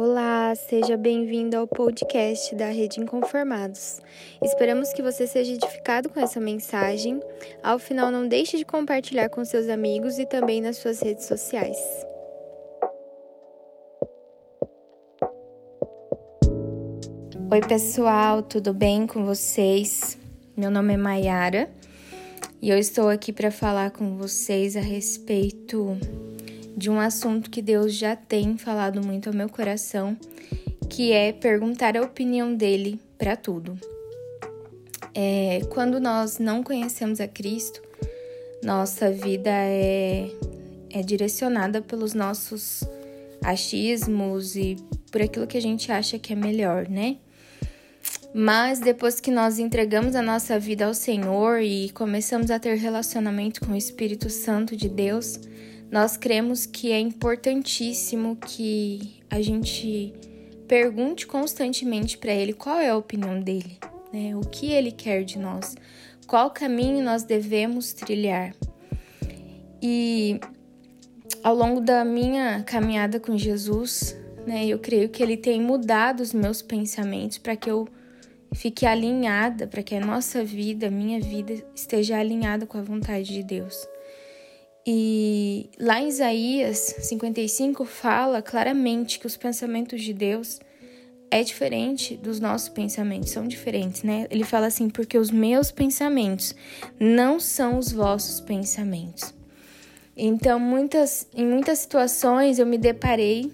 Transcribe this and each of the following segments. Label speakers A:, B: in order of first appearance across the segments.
A: Olá, seja bem-vindo ao podcast da Rede Inconformados. Esperamos que você seja edificado com essa mensagem. Ao final, não deixe de compartilhar com seus amigos e também nas suas redes sociais. Oi, pessoal, tudo bem com vocês? Meu nome é Mayara e eu estou aqui para falar com vocês a respeito de um assunto que Deus já tem falado muito ao meu coração, que é perguntar a opinião dele para tudo. É, quando nós não conhecemos a Cristo, nossa vida é, é direcionada pelos nossos achismos e por aquilo que a gente acha que é melhor, né? Mas depois que nós entregamos a nossa vida ao Senhor e começamos a ter relacionamento com o Espírito Santo de Deus, nós cremos que é importantíssimo que a gente pergunte constantemente para ele qual é a opinião dele, né? O que ele quer de nós, qual caminho nós devemos trilhar. E ao longo da minha caminhada com Jesus, né, eu creio que ele tem mudado os meus pensamentos para que eu fique alinhada, para que a nossa vida, a minha vida esteja alinhada com a vontade de Deus. E lá em Isaías 55 fala claramente que os pensamentos de Deus é diferente dos nossos pensamentos, são diferentes, né? Ele fala assim: porque os meus pensamentos não são os vossos pensamentos. Então, muitas, em muitas situações eu me deparei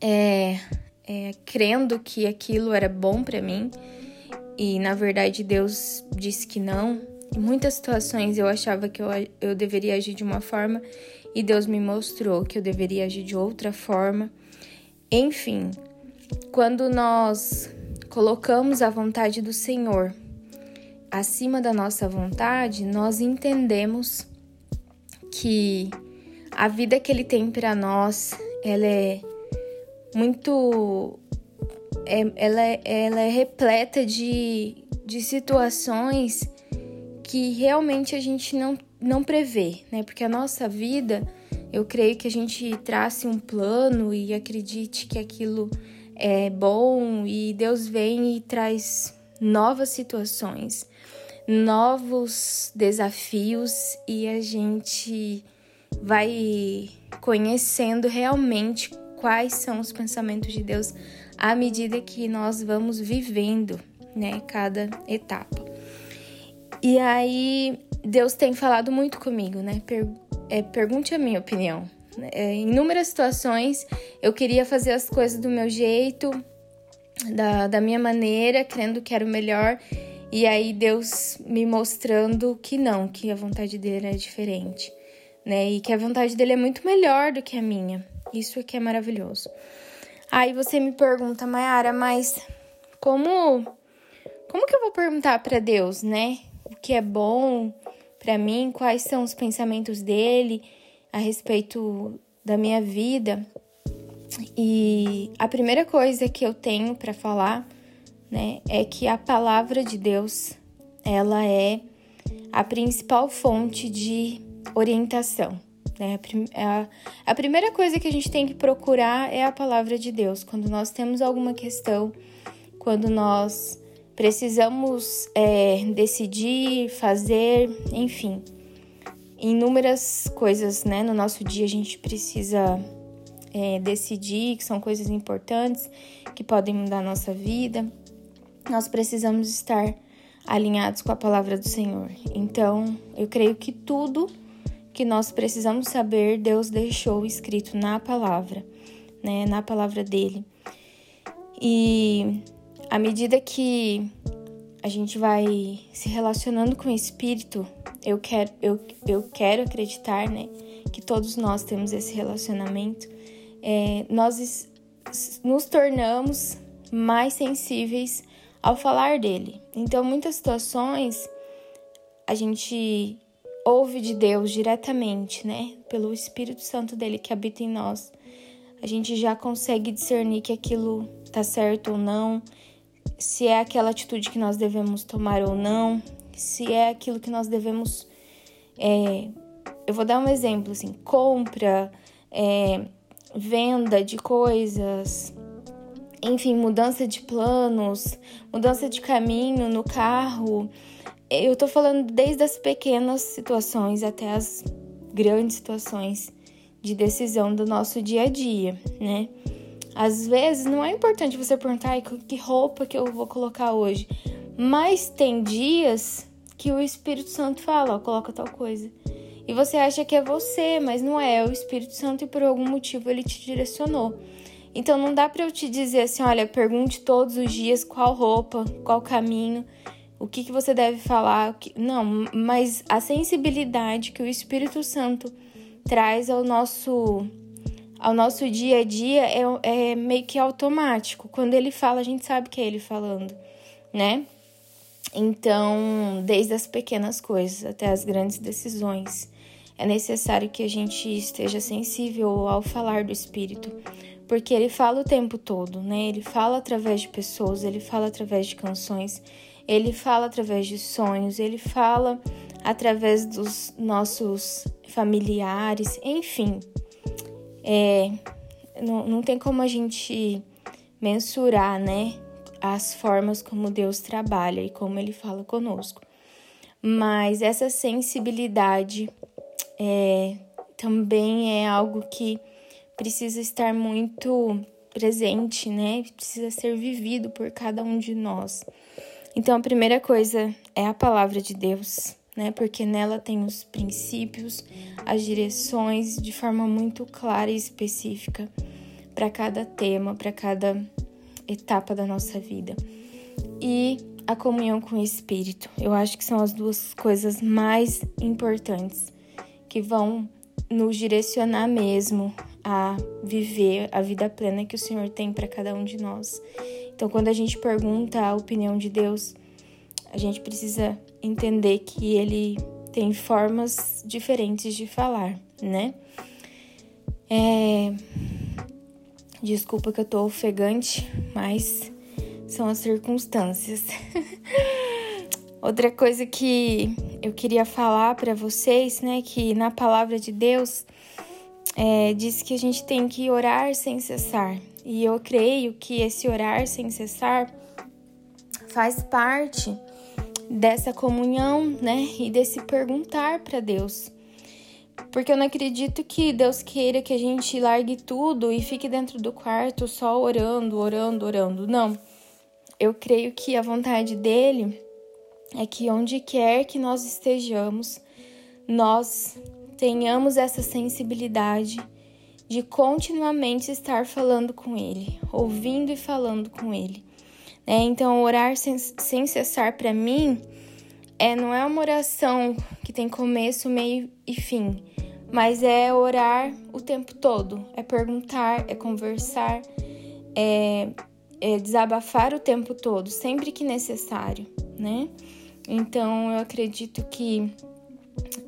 A: é, é, crendo que aquilo era bom para mim e na verdade Deus disse que não. Em muitas situações eu achava que eu, eu deveria agir de uma forma e Deus me mostrou que eu deveria agir de outra forma. Enfim, quando nós colocamos a vontade do Senhor acima da nossa vontade, nós entendemos que a vida que Ele tem para nós, ela é muito, é, ela, é, ela é repleta de, de situações que realmente a gente não, não prevê, né? Porque a nossa vida, eu creio que a gente trace um plano e acredite que aquilo é bom e Deus vem e traz novas situações, novos desafios e a gente vai conhecendo realmente quais são os pensamentos de Deus à medida que nós vamos vivendo, né, cada etapa. E aí, Deus tem falado muito comigo, né? Per é, pergunte a minha opinião. É, em inúmeras situações, eu queria fazer as coisas do meu jeito, da, da minha maneira, crendo que era o melhor. E aí, Deus me mostrando que não, que a vontade dele é diferente, né? E que a vontade dele é muito melhor do que a minha. Isso aqui é maravilhoso. Aí você me pergunta, Mayara, mas como como que eu vou perguntar para Deus, né? O que é bom para mim, quais são os pensamentos dele a respeito da minha vida. E a primeira coisa que eu tenho para falar, né, é que a palavra de Deus, ela é a principal fonte de orientação. Né? A, a primeira coisa que a gente tem que procurar é a palavra de Deus. Quando nós temos alguma questão, quando nós precisamos é, decidir, fazer, enfim, inúmeras coisas, né? No nosso dia a gente precisa é, decidir, que são coisas importantes, que podem mudar a nossa vida. Nós precisamos estar alinhados com a palavra do Senhor. Então, eu creio que tudo que nós precisamos saber, Deus deixou escrito na palavra, né? Na palavra dele. E à medida que a gente vai se relacionando com o espírito, eu quero, eu, eu quero acreditar, né, que todos nós temos esse relacionamento, é, nós nos tornamos mais sensíveis ao falar dele. Então, muitas situações a gente ouve de Deus diretamente, né, pelo Espírito Santo dele que habita em nós. A gente já consegue discernir que aquilo tá certo ou não se é aquela atitude que nós devemos tomar ou não, se é aquilo que nós devemos. É, eu vou dar um exemplo assim: compra, é, venda de coisas, enfim, mudança de planos, mudança de caminho no carro. Eu tô falando desde as pequenas situações até as grandes situações de decisão do nosso dia a dia, né? Às vezes não é importante você perguntar que roupa que eu vou colocar hoje, mas tem dias que o Espírito Santo fala, ó, coloca tal coisa. E você acha que é você, mas não é, é o Espírito Santo e por algum motivo ele te direcionou. Então não dá para eu te dizer assim, olha, pergunte todos os dias qual roupa, qual caminho, o que, que você deve falar. Que... Não, mas a sensibilidade que o Espírito Santo traz ao nosso ao nosso dia a dia é, é meio que automático. Quando ele fala, a gente sabe que é ele falando, né? Então, desde as pequenas coisas até as grandes decisões, é necessário que a gente esteja sensível ao falar do Espírito, porque ele fala o tempo todo, né? Ele fala através de pessoas, ele fala através de canções, ele fala através de sonhos, ele fala através dos nossos familiares, enfim. É, não, não tem como a gente mensurar, né? As formas como Deus trabalha e como ele fala conosco. Mas essa sensibilidade é, também é algo que precisa estar muito presente, né? Precisa ser vivido por cada um de nós. Então, a primeira coisa é a palavra de Deus, né? Porque nela tem os princípios, as direções de forma muito clara e específica para cada tema, para cada etapa da nossa vida. E a comunhão com o Espírito. Eu acho que são as duas coisas mais importantes que vão nos direcionar mesmo a viver a vida plena que o Senhor tem para cada um de nós. Então, quando a gente pergunta a opinião de Deus, a gente precisa entender que ele tem formas diferentes de falar, né? É... Desculpa que eu tô ofegante, mas são as circunstâncias. Outra coisa que eu queria falar para vocês, né, que na palavra de Deus é, diz que a gente tem que orar sem cessar. E eu creio que esse orar sem cessar faz parte dessa comunhão, né? E desse perguntar para Deus. Porque eu não acredito que Deus queira que a gente largue tudo e fique dentro do quarto só orando, orando, orando. Não. Eu creio que a vontade dele é que onde quer que nós estejamos, nós tenhamos essa sensibilidade de continuamente estar falando com Ele, ouvindo e falando com Ele. Né? Então, orar sem, sem cessar para mim é não é uma oração que tem começo, meio e fim, mas é orar o tempo todo, é perguntar, é conversar, é, é desabafar o tempo todo, sempre que necessário, né? Então, eu acredito que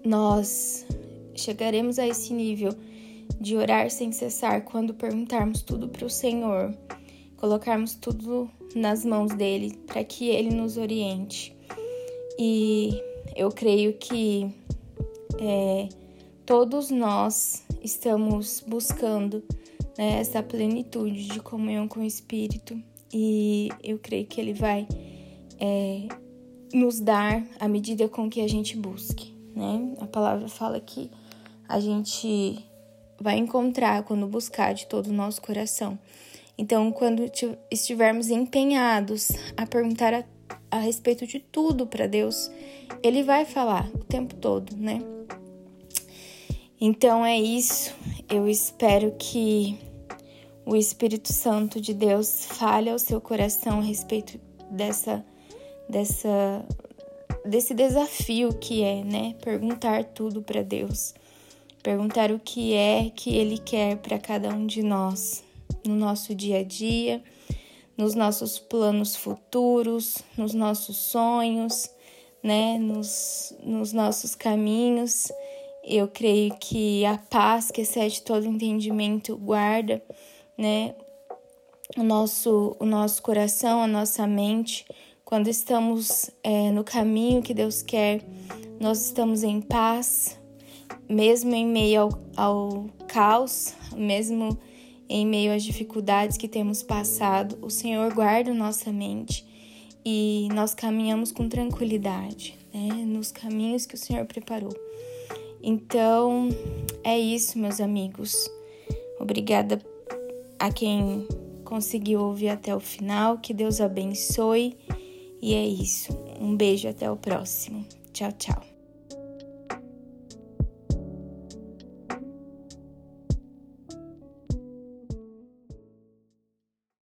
A: nós chegaremos a esse nível de orar sem cessar quando perguntarmos tudo para o Senhor, colocarmos tudo nas mãos dele para que ele nos oriente. E eu creio que é, todos nós estamos buscando né, essa plenitude de comunhão com o Espírito e eu creio que ele vai é, nos dar à medida com que a gente busque. Né? A palavra fala que a gente vai encontrar quando buscar de todo o nosso coração. Então, quando estivermos empenhados a perguntar a, a respeito de tudo para Deus, Ele vai falar o tempo todo, né? Então é isso. Eu espero que o Espírito Santo de Deus fale ao seu coração a respeito dessa, dessa, desse desafio que é, né? Perguntar tudo para Deus perguntar o que é que Ele quer para cada um de nós no nosso dia a dia, nos nossos planos futuros, nos nossos sonhos, né, nos, nos nossos caminhos. Eu creio que a paz que excede todo entendimento guarda, né, o nosso, o nosso coração, a nossa mente. Quando estamos é, no caminho que Deus quer, nós estamos em paz, mesmo em meio ao, ao caos, mesmo em meio às dificuldades que temos passado, o Senhor guarda nossa mente e nós caminhamos com tranquilidade, né? Nos caminhos que o Senhor preparou. Então, é isso, meus amigos. Obrigada a quem conseguiu ouvir até o final. Que Deus abençoe. E é isso. Um beijo até o próximo. Tchau, tchau.